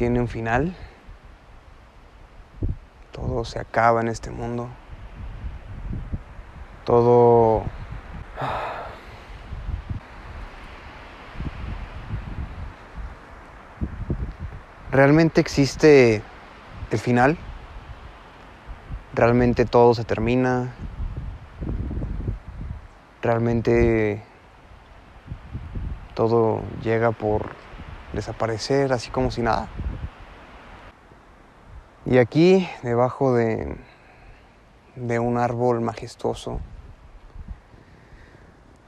tiene un final. Todo se acaba en este mundo. Todo... ¿Realmente existe el final? ¿Realmente todo se termina? ¿Realmente todo llega por desaparecer así como si nada? Y aquí, debajo de, de un árbol majestuoso,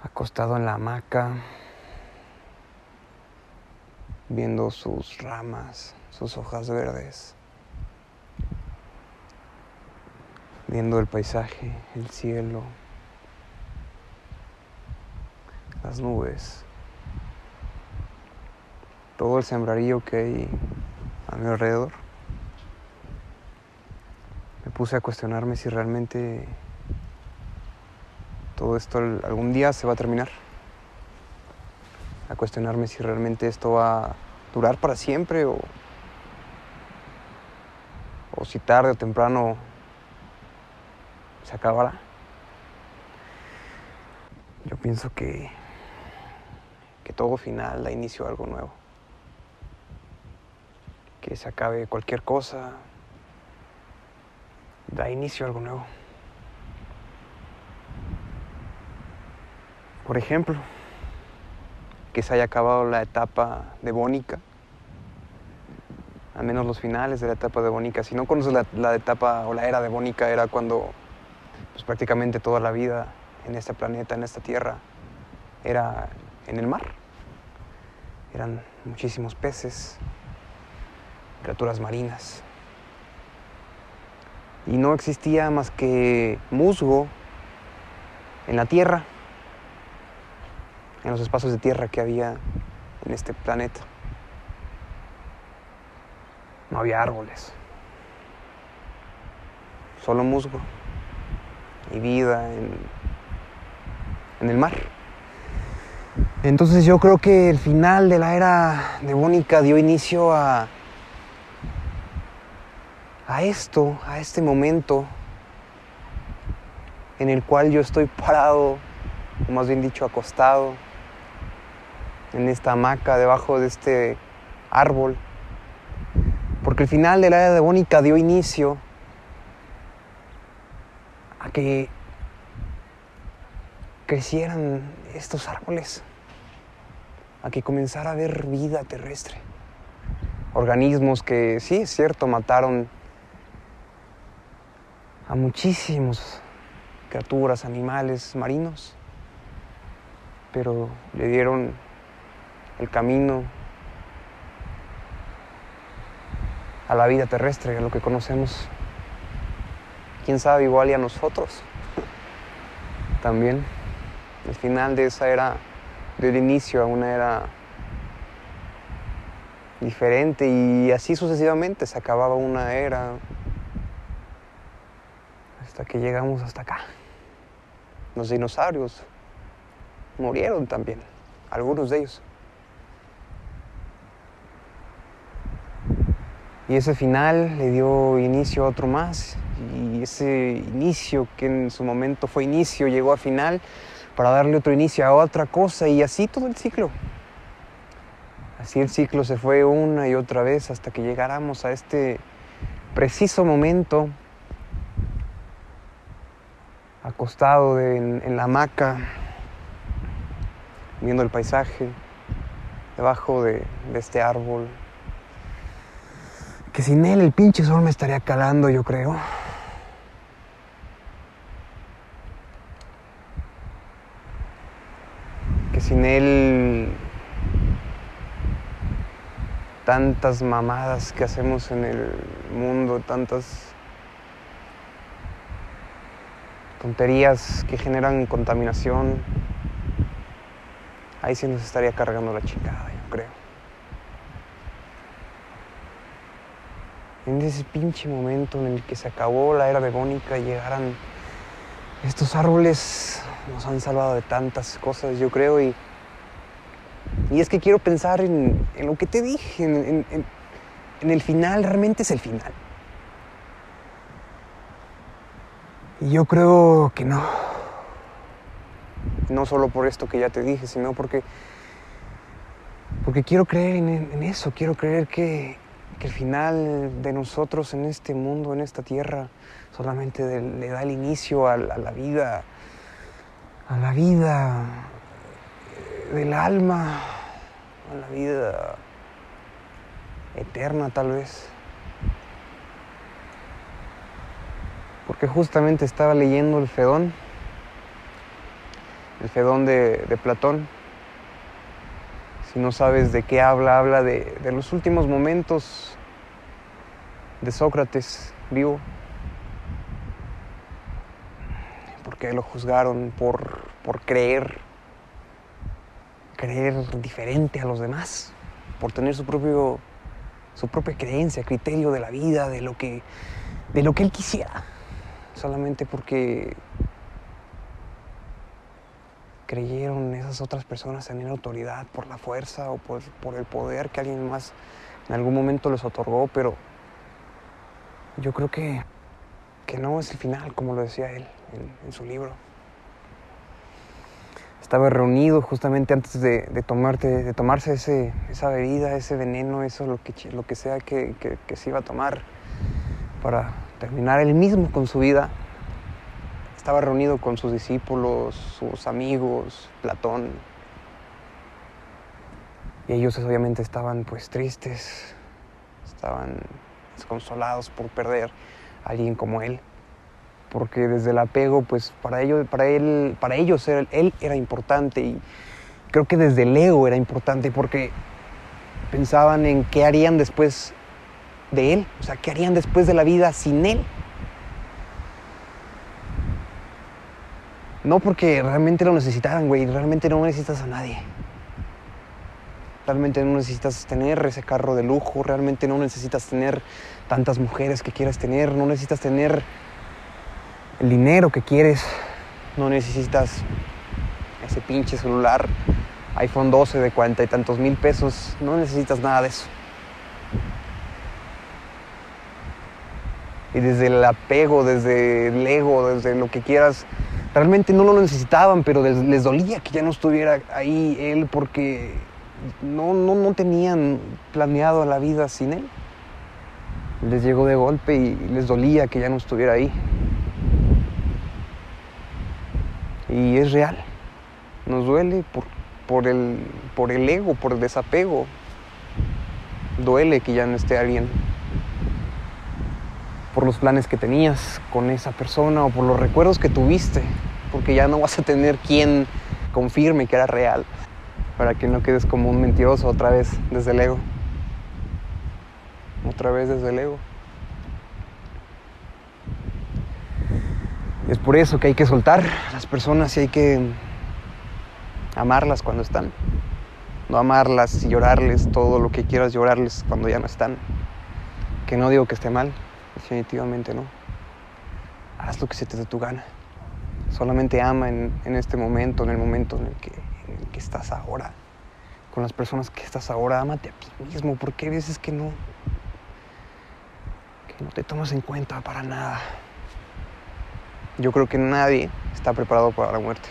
acostado en la hamaca, viendo sus ramas, sus hojas verdes, viendo el paisaje, el cielo, las nubes, todo el sembrarío que hay a mi alrededor. Puse a cuestionarme si realmente todo esto algún día se va a terminar. A cuestionarme si realmente esto va a durar para siempre o, o si tarde o temprano se acabará. Yo pienso que, que todo final da inicio a algo nuevo. Que se acabe cualquier cosa, da inicio a algo nuevo. Por ejemplo, que se haya acabado la etapa de Bónica, al menos los finales de la etapa de Bónica. Si no conoces la, etapa o la era de Bónica, era cuando pues, prácticamente toda la vida en este planeta, en esta tierra, era en el mar. Eran muchísimos peces, criaturas marinas. Y no existía más que musgo en la tierra en los espacios de tierra que había en este planeta. No había árboles, solo musgo y vida en, en el mar. Entonces yo creo que el final de la era devónica dio inicio a, a esto, a este momento en el cual yo estoy parado, o más bien dicho acostado, en esta hamaca debajo de este árbol. Porque el final de la era devónica dio inicio a que crecieran estos árboles, a que comenzara a haber vida terrestre. Organismos que, sí, es cierto, mataron a muchísimos criaturas, animales marinos, pero le dieron el camino a la vida terrestre, a lo que conocemos. Quién sabe, igual y a nosotros también. El final de esa era, del inicio a una era diferente y así sucesivamente se acababa una era que llegamos hasta acá. Los dinosaurios murieron también, algunos de ellos. Y ese final le dio inicio a otro más. Y ese inicio, que en su momento fue inicio, llegó a final para darle otro inicio a otra cosa. Y así todo el ciclo. Así el ciclo se fue una y otra vez hasta que llegáramos a este preciso momento, acostado en, la hamaca, viendo el paisaje, debajo de este árbol, que sin él el pinche sol me estaría calando, yo creo. Que sin él tantas mamadas que hacemos en el mundo, tantas tonterías que generan contaminación, ahí sí nos estaría cargando la chingada, yo creo. en ese pinche momento en el que se acabó la era devónica y llegaran estos árboles, nos han salvado de tantas cosas, yo creo, y, y es que quiero pensar en, lo que te dije, en, en el final realmente es el final. Y yo creo que no. No solo por esto que ya te dije, sino porque, porque quiero creer en, eso, quiero creer que, el final de nosotros en este mundo, en esta tierra, solamente le da el inicio a, a la vida, a la vida del alma, a la vida eterna tal vez. Porque justamente estaba leyendo el Fedón, el Fedón de, Platón. Si no sabes de qué habla, habla de, los últimos momentos de Sócrates vivo. Porque lo juzgaron por, por creer, creer diferente a los demás, por tener su propio su propia creencia, criterio de la vida, de lo que, de lo que él quisiera, solamente porque creyeron esas otras personas tener autoridad por la fuerza o por, por, el poder que alguien más en algún momento les otorgó, pero yo creo que, que no es el final, como lo decía él en su libro. Estaba reunido justamente antes de, tomarte, de tomarse ese, esa bebida, ese veneno, eso, lo que, lo que sea que, se iba a tomar para terminar él mismo con su vida. Estaba reunido con sus discípulos, sus amigos, Platón. Y ellos obviamente estaban pues tristes, estaban desconsolados por perder a alguien como él porque desde el apego, pues para ellos, para él, para ellos él, era importante y creo que desde el ego era importante porque pensaban en qué harían después de él, o sea, qué harían después de la vida sin él. No porque realmente lo necesitaran, güey, realmente no necesitas a nadie. Realmente no necesitas tener ese carro de lujo, realmente no necesitas tener tantas mujeres que quieras tener, no necesitas tener el dinero que quieres. No necesitas ese pinche celular iPhone 12 de cuarenta y tantos mil pesos. No necesitas nada de eso. Y desde el apego, desde el ego, desde lo que quieras, realmente no lo necesitaban, pero les, dolía que ya no estuviera ahí él porque no, no, no tenían planeado la vida sin él. Les llegó de golpe y les dolía que ya no estuviera ahí. Y es real. Nos duele por, por, el, por el ego, por el desapego. Duele que ya no esté alguien. Por los planes que tenías con esa persona o por los recuerdos que tuviste. Porque ya no vas a tener quien confirme que era real. Para que no quedes como un mentiroso otra vez desde el ego. Otra vez desde el ego. Es por eso que hay que soltar a las personas y hay que amarlas cuando están. No amarlas y llorarles todo lo que quieras llorarles cuando ya no están. Que no digo que esté mal, definitivamente no. Haz lo que se te dé tu gana. Solamente ama en, este momento, en el momento en el, que, en que estás ahora. Con las personas que estás ahora, ámate a ti mismo, porque hay veces que no, que no te tomas en cuenta para nada. Yo creo que nadie está preparado para la muerte.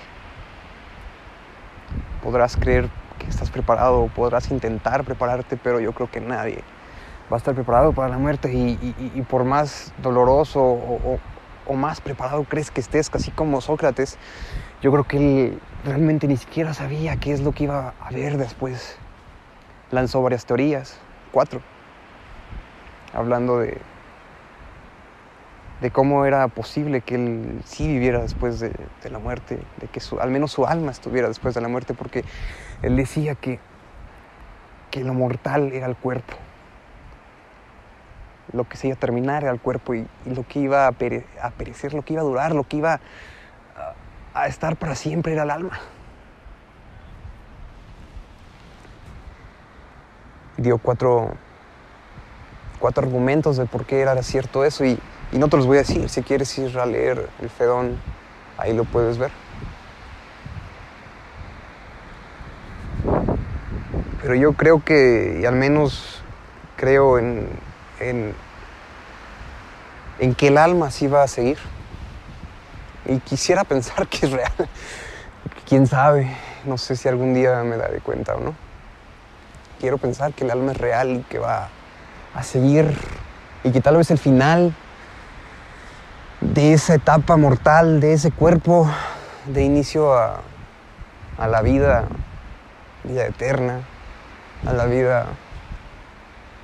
Podrás creer que estás preparado, podrás intentar prepararte, pero yo creo que nadie va a estar preparado para la muerte y, por más doloroso o, más preparado crees que estés, casi como Sócrates, yo creo que él realmente ni siquiera sabía qué es lo que iba a haber después. Lanzó varias teorías, cuatro, hablando de de cómo era posible que él sí viviera después de, la muerte, de que al menos su alma estuviera después de la muerte, porque él decía que, que lo mortal era el cuerpo, lo que se iba a terminar era el cuerpo y, lo que iba a, perecer, lo que iba a durar, lo que iba a, a estar para siempre era el alma. Dio cuatro, cuatro argumentos de por qué era cierto eso y y no te los voy a decir, si quieres ir a leer el Fedón, ahí lo puedes ver. Pero yo creo que, y al menos creo en, en, en que el alma sí va a seguir. Y quisiera pensar que es real. Quién sabe, no sé si algún día me daré cuenta o no. Quiero pensar que el alma es real y que va a seguir y que tal vez el final de esa etapa mortal, de ese cuerpo, de inicio a, a la vida, vida eterna, a la vida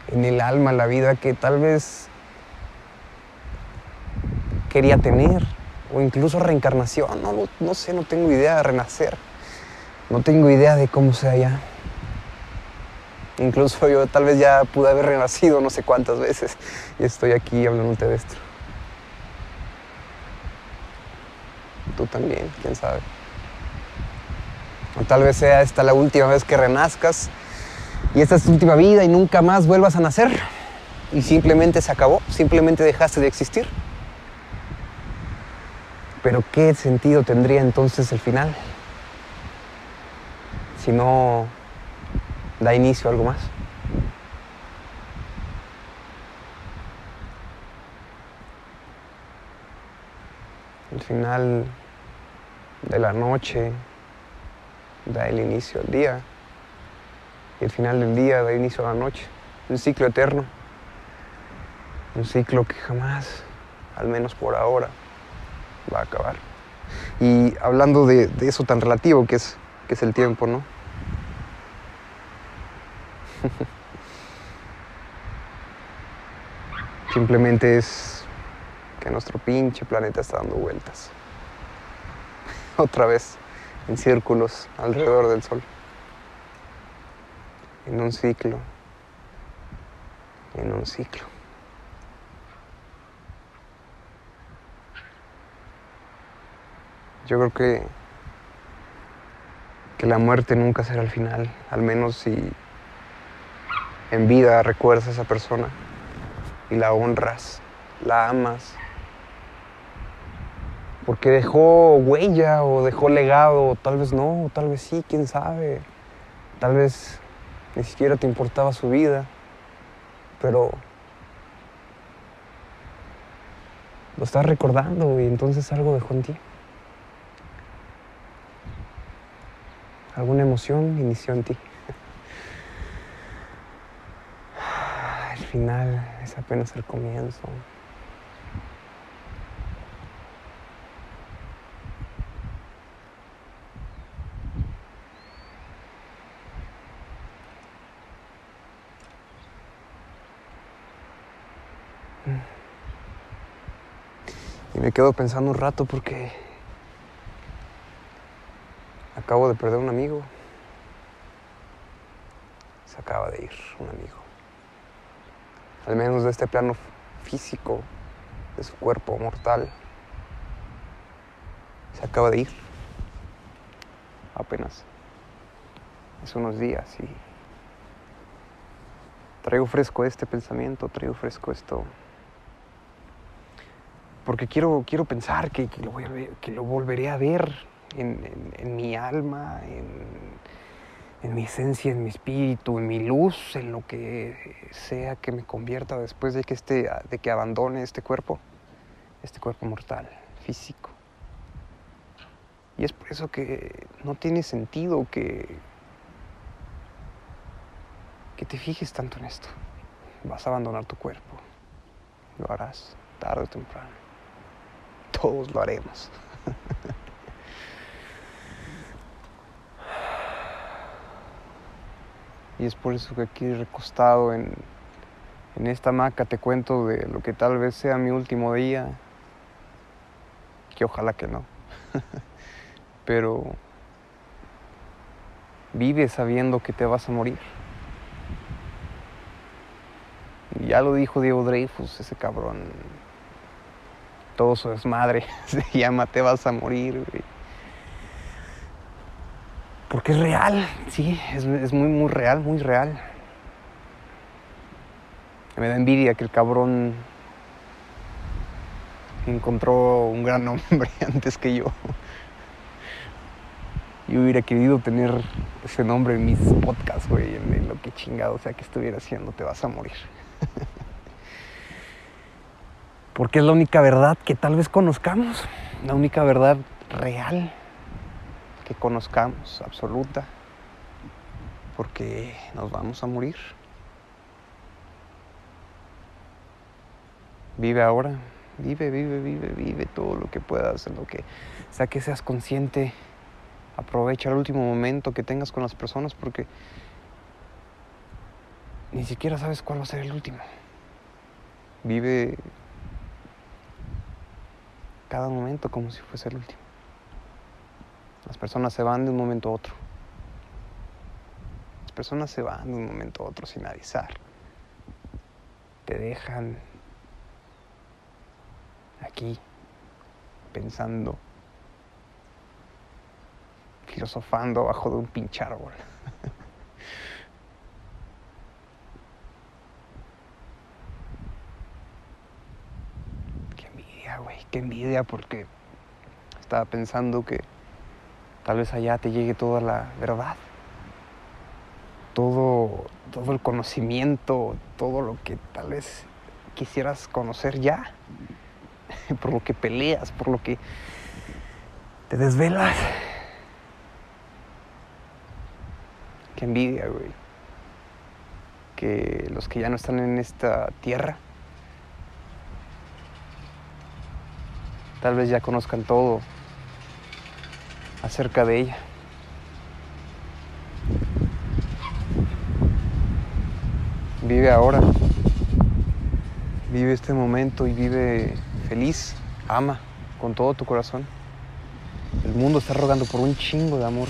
en el alma, la vida que tal vez quería tener, o incluso reencarnación, no, no, sé, no tengo idea de renacer, no tengo idea de cómo sea ya. Incluso yo tal vez ya pude haber renacido no sé cuántas veces y estoy aquí hablándote de esto. Tú también, quién sabe. O tal vez sea esta la última vez que renazcas y esta es tu última vida y nunca más vuelvas a nacer. Y simplemente se acabó, simplemente dejaste de existir. Pero ¿qué sentido tendría entonces el final? Si no da inicio a algo más. El final de la noche da el inicio al día y el final del día da inicio a la noche. Un ciclo eterno. Un ciclo que jamás, al menos por ahora, va a acabar. Y hablando de, eso tan relativo que es, que es el tiempo, ¿no? Simplemente es que nuestro pinche planeta está dando vueltas. Otra vez en círculos alrededor del Sol. En un ciclo. En un ciclo. Yo creo que, que la muerte nunca será el final, al menos si en vida recuerdas a esa persona y la honras, la amas, porque dejó huella o dejó legado, tal vez no, o tal vez sí, quién sabe, tal vez ni siquiera te importaba su vida, pero lo estás recordando y entonces algo dejó en ti. alguna emoción inició en ti. El final es apenas el comienzo. Y me quedo pensando un rato porque Acabo de perder un amigo. Se acaba de ir un amigo. Al menos de este plano físico, de su cuerpo mortal. Se acaba de ir. Apenas. Hace unos días y traigo fresco este pensamiento, traigo fresco esto. Porque quiero, quiero pensar que, lo que lo volveré a ver en, mi alma, en, mi esencia, en mi espíritu, en mi luz, en lo que sea que me convierta después de que, este, de que abandone este cuerpo, este cuerpo mortal, físico. Y es por eso que no tiene sentido que, que te fijes tanto en esto. Vas a abandonar tu cuerpo. Lo harás tarde o temprano. Todos lo haremos. Y es por eso que aquí recostado en, esta hamaca te cuento de lo que tal vez sea mi último día, que ojalá que no. Pero vive sabiendo que te vas a morir. Ya lo dijo Diego Dreyfus, ese cabrón. Todo su desmadre se llama Te vas a morir, porque es real, sí, es, muy, muy real, muy real. Me da envidia que el cabrón encontró un gran hombre antes que yo. Yo hubiera querido tener ese nombre en mis podcasts. güey, en lo que chingado sea que estuviera haciendo, te vas a morir. Porque es la única verdad que tal vez conozcamos, la única verdad real que conozcamos, absoluta, porque nos vamos a morir. Vive ahora, vive, vive, vive, vive todo lo que puedas, en lo que sea que seas consciente. Aprovecha el último momento que tengas con las personas porque ni siquiera sabes cuál va a ser el último. Vive cada momento como si fuese el último. Las personas se van de un momento a otro. Las personas se van de un momento a otro sin avisar. Te dejan aquí pensando, filosofando bajo de un pinche árbol. envidia, güey, qué envidia porque estaba pensando que tal vez allá te llegue toda la verdad. Todo, todo el conocimiento, todo lo que tal vez quisieras conocer ya, por lo que peleas, por lo que te desvelas. Qué envidia, güey. Que los que ya no están en esta tierra, tal vez ya conozcan todo acerca de ella. Vive ahora. Vive este momento y vive feliz. Ama con todo tu corazón. El mundo está rogando por un chingo de amor.